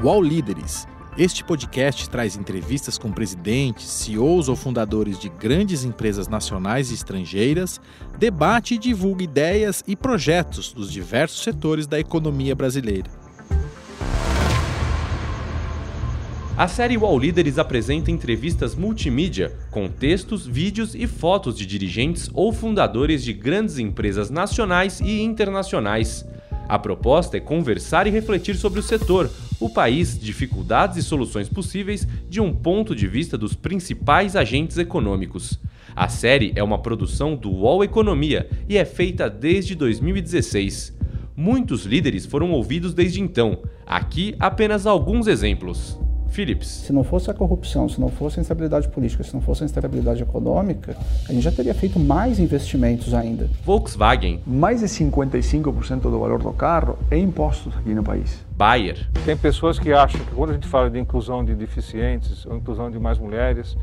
UOL Líderes. Este podcast traz entrevistas com presidentes, CEOs ou fundadores de grandes empresas nacionais e estrangeiras, debate e divulga ideias e projetos dos diversos setores da economia brasileira. A série UOL Líderes apresenta entrevistas multimídia, com textos, vídeos e fotos de dirigentes ou fundadores de grandes empresas nacionais e internacionais. A proposta é conversar e refletir sobre o setor, o país, dificuldades e soluções possíveis de um ponto de vista dos principais agentes econômicos. A série é uma produção do UOL Economia e é feita desde 2016. Muitos líderes foram ouvidos desde então. Aqui apenas alguns exemplos. Philips. Se não fosse a corrupção, se não fosse a instabilidade política, se não fosse a instabilidade econômica, a gente já teria feito mais investimentos ainda. Volkswagen. Mais de 55% do valor do carro é impostos aqui no país. Bayer. Tem pessoas que acham que quando a gente fala de inclusão de deficientes, ou inclusão de mais mulheres,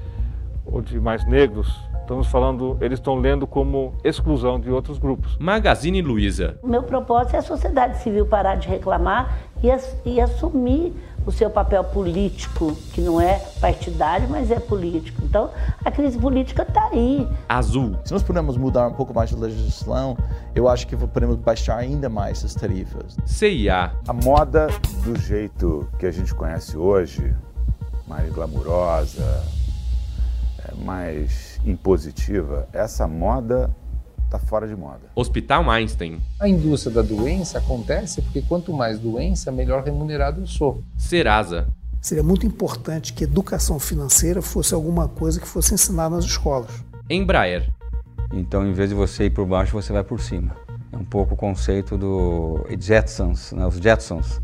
ou de mais negros, estamos falando, eles estão lendo como exclusão de outros grupos. Magazine Luiza. Meu propósito é a sociedade civil parar de reclamar e, e assumir o seu papel político, que não é partidário, mas é político. Então, a crise política está aí. Azul. Se nós pudermos mudar um pouco mais a legislação, eu acho que podemos baixar ainda mais as tarifas. CIA. A moda do jeito que a gente conhece hoje, mais glamurosa, mais impositiva, essa moda está fora de moda. Hospital Einstein. A indústria da doença acontece porque quanto mais doença, melhor remunerado eu sou. Serasa. Seria muito importante que educação financeira fosse alguma coisa que fosse ensinada nas escolas. Embraer. Então, em vez de você ir por baixo, você vai por cima. É um pouco o conceito do Jetsons, né? os Jetsons,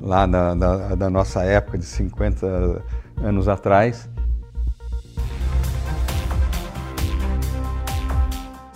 lá da, da, da nossa época de 50 anos atrás